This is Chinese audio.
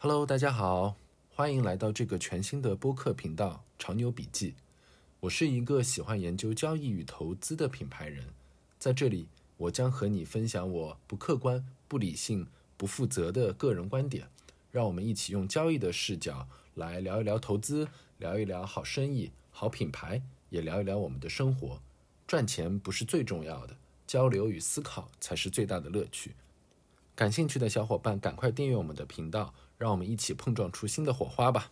Hello，大家好，欢迎来到这个全新的播客频道《潮牛笔记》。我是一个喜欢研究交易与投资的品牌人，在这里，我将和你分享我不客观、不理性、不负责的个人观点。让我们一起用交易的视角来聊一聊投资，聊一聊好生意、好品牌，也聊一聊我们的生活。赚钱不是最重要的，交流与思考才是最大的乐趣。感兴趣的小伙伴，赶快订阅我们的频道，让我们一起碰撞出新的火花吧。